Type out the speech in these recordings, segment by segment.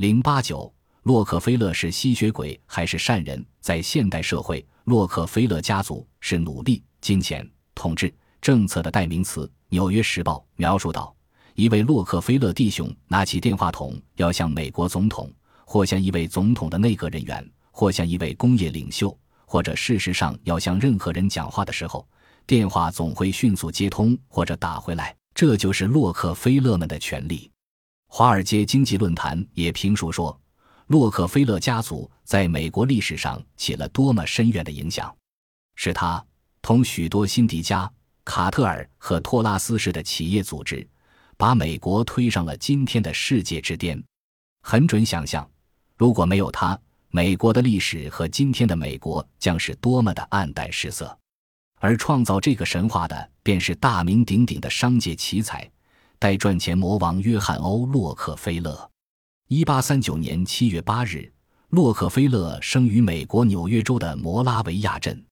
零八九，洛克菲勒是吸血鬼还是善人？在现代社会，洛克菲勒家族是努力、金钱、统治、政策的代名词。《纽约时报》描述道：“一位洛克菲勒弟兄拿起电话筒，要向美国总统，或向一位总统的内阁人员，或向一位工业领袖，或者事实上要向任何人讲话的时候，电话总会迅速接通或者打回来。这就是洛克菲勒们的权利。”华尔街经济论坛也评述说，洛克菲勒家族在美国历史上起了多么深远的影响。是他同许多辛迪加、卡特尔和托拉斯式的企业组织，把美国推上了今天的世界之巅。很准想象，如果没有他，美国的历史和今天的美国将是多么的黯淡失色。而创造这个神话的，便是大名鼎鼎的商界奇才。代赚钱魔王约翰·欧·洛克菲勒，一八三九年七月八日，洛克菲勒生于美国纽约州的摩拉维亚镇。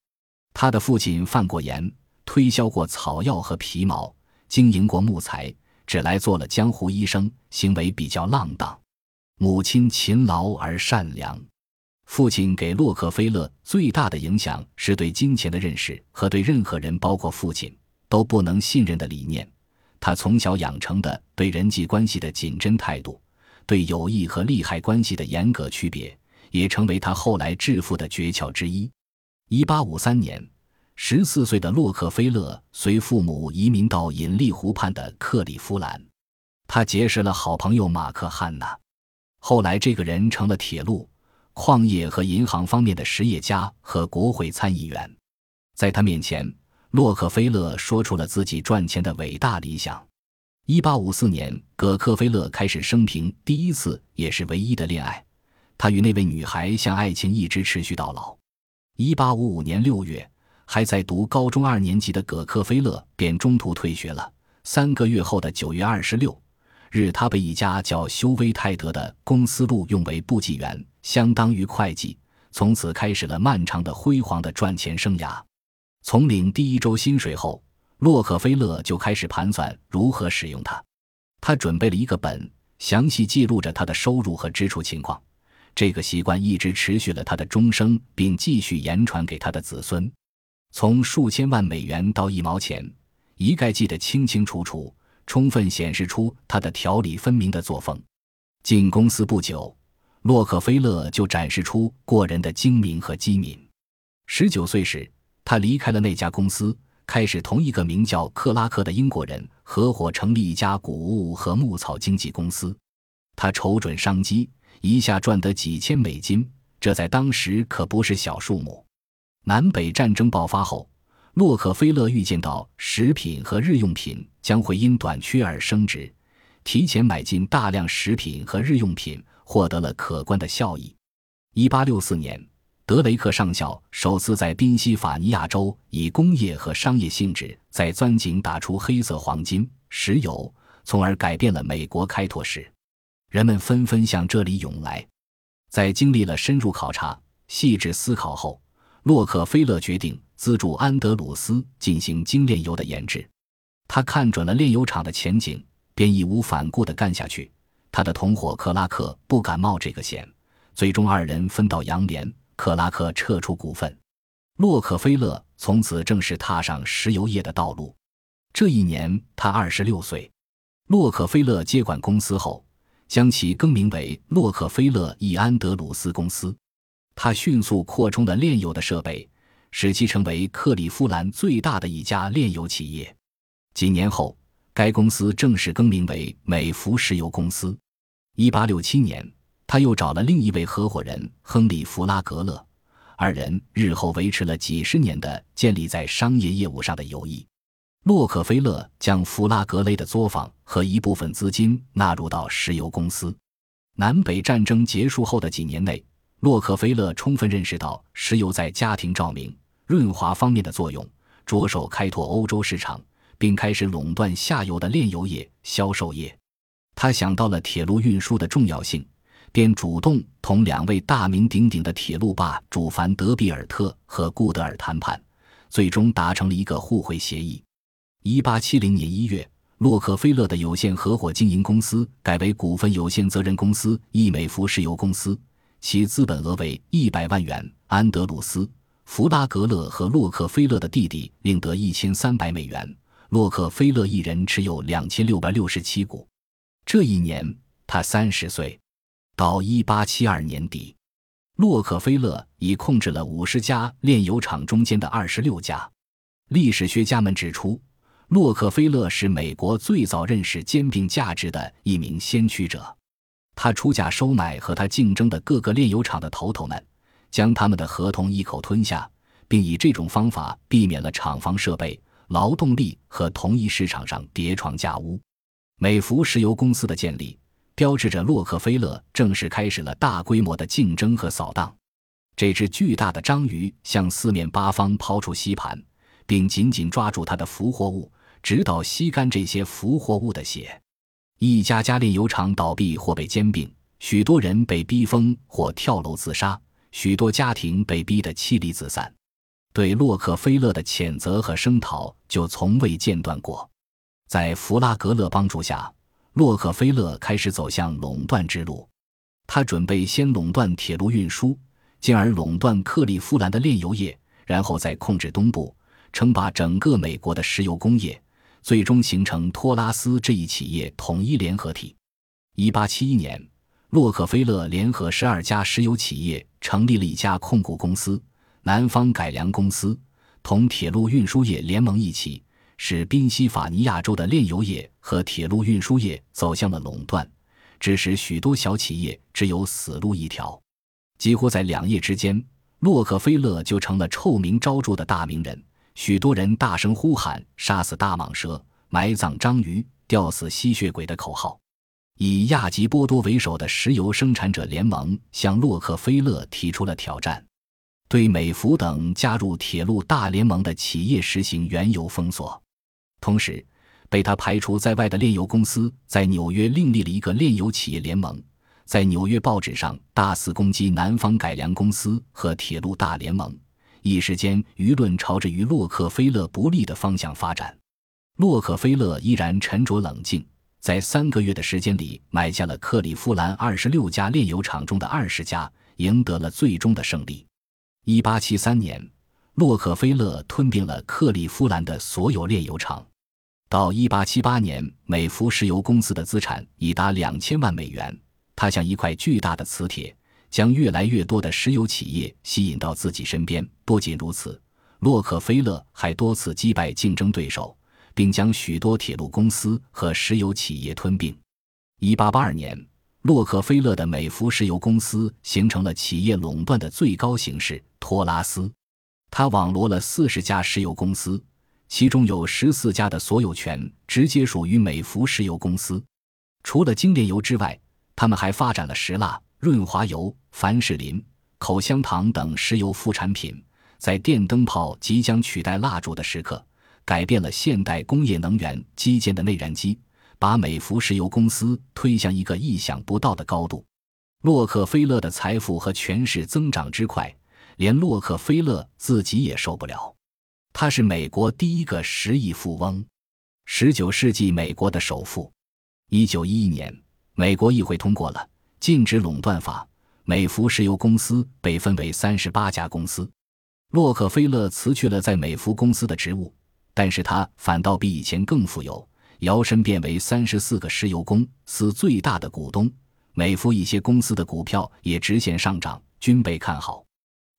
他的父亲犯过盐，推销过草药和皮毛，经营过木材，只来做了江湖医生，行为比较浪荡。母亲勤劳而善良。父亲给洛克菲勒最大的影响是对金钱的认识和对任何人，包括父亲，都不能信任的理念。他从小养成的对人际关系的谨慎态度，对友谊和利害关系的严格区别，也成为他后来致富的诀窍之一。一八五三年，十四岁的洛克菲勒随父母移民到引力湖畔的克利夫兰，他结识了好朋友马克·汉纳。后来，这个人成了铁路、矿业和银行方面的实业家和国会参议员。在他面前。洛克菲勒说出了自己赚钱的伟大理想。一八五四年，葛克菲勒开始生平第一次也是唯一的恋爱，他与那位女孩像爱情一直持续到老。一八五五年六月，还在读高中二年级的葛克菲勒便中途退学了。三个月后的九月二十六日，他被一家叫修威泰德的公司录用为部记员，相当于会计，从此开始了漫长的辉煌的赚钱生涯。从领第一周薪水后，洛克菲勒就开始盘算如何使用它。他准备了一个本，详细记录着他的收入和支出情况。这个习惯一直持续了他的终生，并继续言传给他的子孙。从数千万美元到一毛钱，一概记得清清楚楚，充分显示出他的条理分明的作风。进公司不久，洛克菲勒就展示出过人的精明和机敏。十九岁时。他离开了那家公司，开始同一个名叫克拉克的英国人合伙成立一家谷物和牧草经纪公司。他瞅准商机，一下赚得几千美金，这在当时可不是小数目。南北战争爆发后，洛克菲勒预见到食品和日用品将会因短缺而升值，提前买进大量食品和日用品，获得了可观的效益。一八六四年。德雷克上校首次在宾夕法尼亚州以工业和商业性质在钻井打出黑色黄金、石油，从而改变了美国开拓史。人们纷纷向这里涌来。在经历了深入考察、细致思考后，洛克菲勒决定资助安德鲁斯进行精炼油的研制。他看准了炼油厂的前景，便义无反顾地干下去。他的同伙克拉克不敢冒这个险，最终二人分道扬镳。克拉克撤出股份，洛克菲勒从此正式踏上石油业的道路。这一年他二十六岁。洛克菲勒接管公司后，将其更名为洛克菲勒易安德鲁斯公司。他迅速扩充了炼油的设备，使其成为克利夫兰最大的一家炼油企业。几年后，该公司正式更名为美孚石油公司。一八六七年。他又找了另一位合伙人亨利·弗拉格勒，二人日后维持了几十年的建立在商业业务上的友谊。洛克菲勒将弗拉格雷的作坊和一部分资金纳入到石油公司。南北战争结束后的几年内，洛克菲勒充分认识到石油在家庭照明、润滑方面的作用，着手开拓欧洲市场，并开始垄断下游的炼油业、销售业。他想到了铁路运输的重要性。便主动同两位大名鼎鼎的铁路霸主凡德比尔特和顾德尔谈判，最终达成了一个互惠协议。一八七零年一月，洛克菲勒的有限合伙经营公司改为股份有限责任公司易美孚石油公司，其资本额为一百万元。安德鲁斯·弗拉格勒和洛克菲勒的弟弟另得一千三百美元。洛克菲勒一人持有两千六百六十七股。这一年他三十岁。到一八七二年底，洛克菲勒已控制了五十家炼油厂中间的二十六家。历史学家们指出。洛克菲勒是美国最早认识兼并价值的一名先驱者，他出价收买和他竞争的各个炼油厂的头头们，将他们的合同一口吞下，并以这种方法避免了厂房设备、劳动力和同一市场上叠床架屋。美孚石油公司的建立，标志着洛克菲勒正式开始了大规模的竞争和扫荡。这只巨大的章鱼向四面八方抛出吸盘，并紧紧抓住它的俘获物。直到吸干这些俘获物的血，一家家炼油厂倒闭或被兼并，许多人被逼疯或跳楼自杀，许多家庭被逼得妻离子散。对洛克菲勒的谴责和声讨就从未间断过。在弗拉格勒帮助下，洛克菲勒开始走向垄断之路。他准备先垄断铁路运输，进而垄断克利夫兰的炼油业，然后再控制东部，称霸整个美国的石油工业。最终形成托拉斯这一企业统一联合体。一八七一年，洛克菲勒联合十二家石油企业成立了一家控股公司——南方改良公司，同铁路运输业联盟一起，使宾夕法尼亚州的炼油业和铁路运输业走向了垄断，致使许多小企业只有死路一条。几乎在两夜之间，洛克菲勒就成了臭名昭著的大名人。许多人大声呼喊“杀死大蟒蛇，埋葬章鱼，吊死吸血鬼”的口号。以亚吉波多为首的石油生产者联盟向洛克菲勒提出了挑战，对美孚等加入铁路大联盟的企业实行原油封锁。同时，被他排除在外的炼油公司在纽约另立了一个炼油企业联盟，在纽约报纸上大肆攻击南方改良公司和铁路大联盟。一时间，舆论朝着与洛克菲勒不利的方向发展。洛克菲勒依然沉着冷静，在三个月的时间里买下了克利夫兰二十六家炼油厂中的二十家，赢得了最终的胜利。一八七三年，洛克菲勒吞并了克利夫兰的所有炼油厂。到一八七八年，美孚石油公司的资产已达两千万美元，它像一块巨大的磁铁。将越来越多的石油企业吸引到自己身边。不仅如此，洛克菲勒还多次击败竞争对手，并将许多铁路公司和石油企业吞并。1882年，洛克菲勒的美孚石油公司形成了企业垄断的最高形式——托拉斯。他网罗了四十家石油公司，其中有十四家的所有权直接属于美孚石油公司。除了精炼油之外，他们还发展了石蜡。润滑油、凡士林、口香糖等石油副产品，在电灯泡即将取代蜡烛的时刻，改变了现代工业能源基建的内燃机，把美孚石油公司推向一个意想不到的高度。洛克菲勒的财富和权势增长之快，连洛克菲勒自己也受不了。他是美国第一个十亿富翁，十九世纪美国的首富。一九一一年，美国议会通过了。禁止垄断法，美孚石油公司被分为三十八家公司。洛克菲勒辞去了在美孚公司的职务，但是他反倒比以前更富有，摇身变为三十四个石油公司最大的股东。美孚一些公司的股票也直线上涨，均被看好。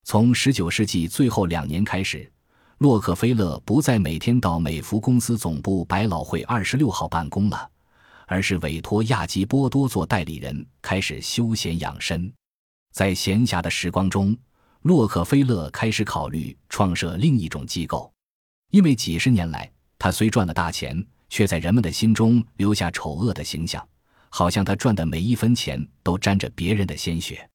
从十九世纪最后两年开始，洛克菲勒不再每天到美孚公司总部百老汇二十六号办公了。而是委托亚基波多做代理人，开始休闲养生。在闲暇的时光中，洛克菲勒开始考虑创设另一种机构，因为几十年来，他虽赚了大钱，却在人们的心中留下丑恶的形象，好像他赚的每一分钱都沾着别人的鲜血。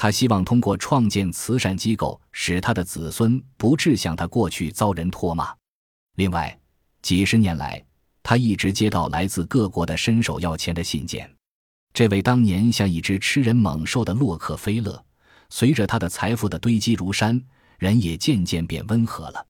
他希望通过创建慈善机构，使他的子孙不致像他过去遭人唾骂。另外，几十年来，他一直接到来自各国的伸手要钱的信件。这位当年像一只吃人猛兽的洛克菲勒，随着他的财富的堆积如山，人也渐渐变温和了。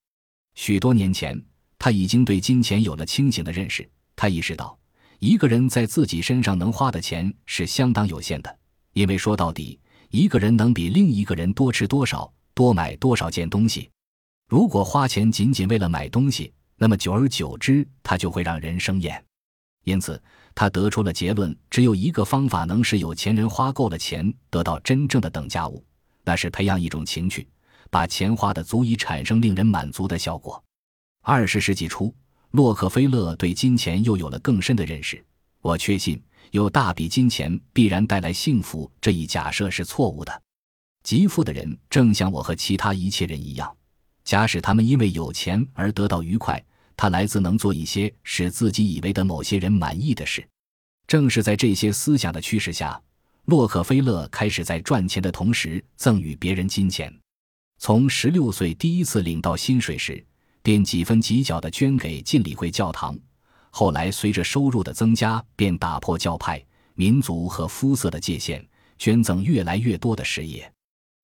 许多年前，他已经对金钱有了清醒的认识。他意识到，一个人在自己身上能花的钱是相当有限的，因为说到底，一个人能比另一个人多吃多少、多买多少件东西。如果花钱仅仅为了买东西，那么久而久之，他就会让人生厌。因此，他得出了结论：只有一个方法能使有钱人花够了钱得到真正的等价物，那是培养一种情趣，把钱花的足以产生令人满足的效果。二十世纪初，洛克菲勒对金钱又有了更深的认识。我确信，有大笔金钱必然带来幸福这一假设是错误的。极富的人正像我和其他一切人一样。假使他们因为有钱而得到愉快，他来自能做一些使自己以为的某些人满意的事。正是在这些思想的驱使下，洛克菲勒开始在赚钱的同时赠与别人金钱。从十六岁第一次领到薪水时，便几分几角地捐给浸礼会教堂。后来随着收入的增加，便打破教派、民族和肤色的界限，捐赠越来越多的事业。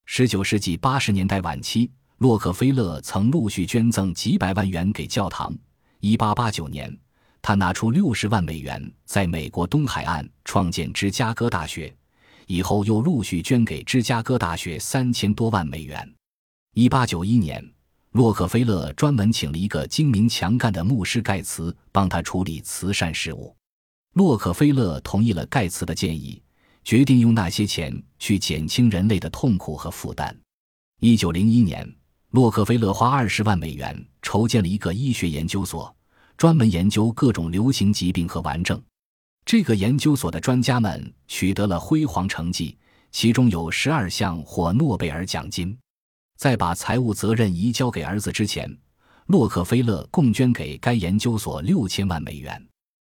十九世纪八十年代晚期。洛克菲勒曾陆续捐赠几百万元给教堂。1889年，他拿出60万美元在美国东海岸创建芝加哥大学，以后又陆续捐给芝加哥大学三千多万美元。1891年，洛克菲勒专门请了一个精明强干的牧师盖茨帮他处理慈善事务。洛克菲勒同意了盖茨的建议，决定用那些钱去减轻人类的痛苦和负担。1901年。洛克菲勒花二十万美元筹建了一个医学研究所，专门研究各种流行疾病和顽症。这个研究所的专家们取得了辉煌成绩，其中有十二项获诺贝尔奖金。在把财务责任移交给儿子之前，洛克菲勒共捐给该研究所六千万美元。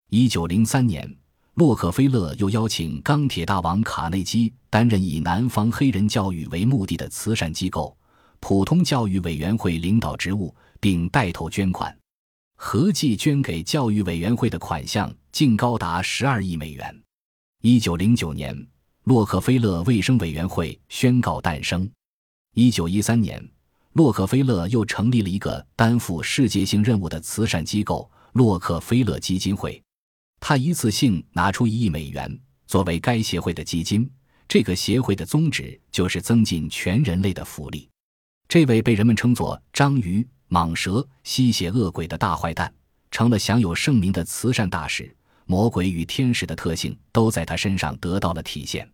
一九零三年，洛克菲勒又邀请钢铁大王卡内基担任以南方黑人教育为目的的慈善机构。普通教育委员会领导职务，并带头捐款，合计捐给教育委员会的款项竟高达十二亿美元。一九零九年，洛克菲勒卫生委员会宣告诞生。一九一三年，洛克菲勒又成立了一个担负世界性任务的慈善机构——洛克菲勒基金会。他一次性拿出一亿美元作为该协会的基金。这个协会的宗旨就是增进全人类的福利。这位被人们称作章鱼、蟒蛇、吸血恶鬼的大坏蛋，成了享有盛名的慈善大使。魔鬼与天使的特性都在他身上得到了体现。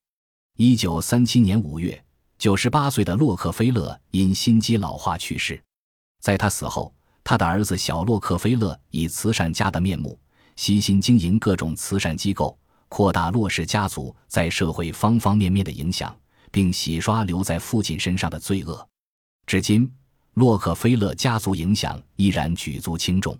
一九三七年五月，九十八岁的洛克菲勒因心肌老化去世。在他死后，他的儿子小洛克菲勒以慈善家的面目，悉心经营各种慈善机构，扩大洛氏家族在社会方方面面的影响，并洗刷留在父亲身上的罪恶。至今，洛克菲勒家族影响依然举足轻重。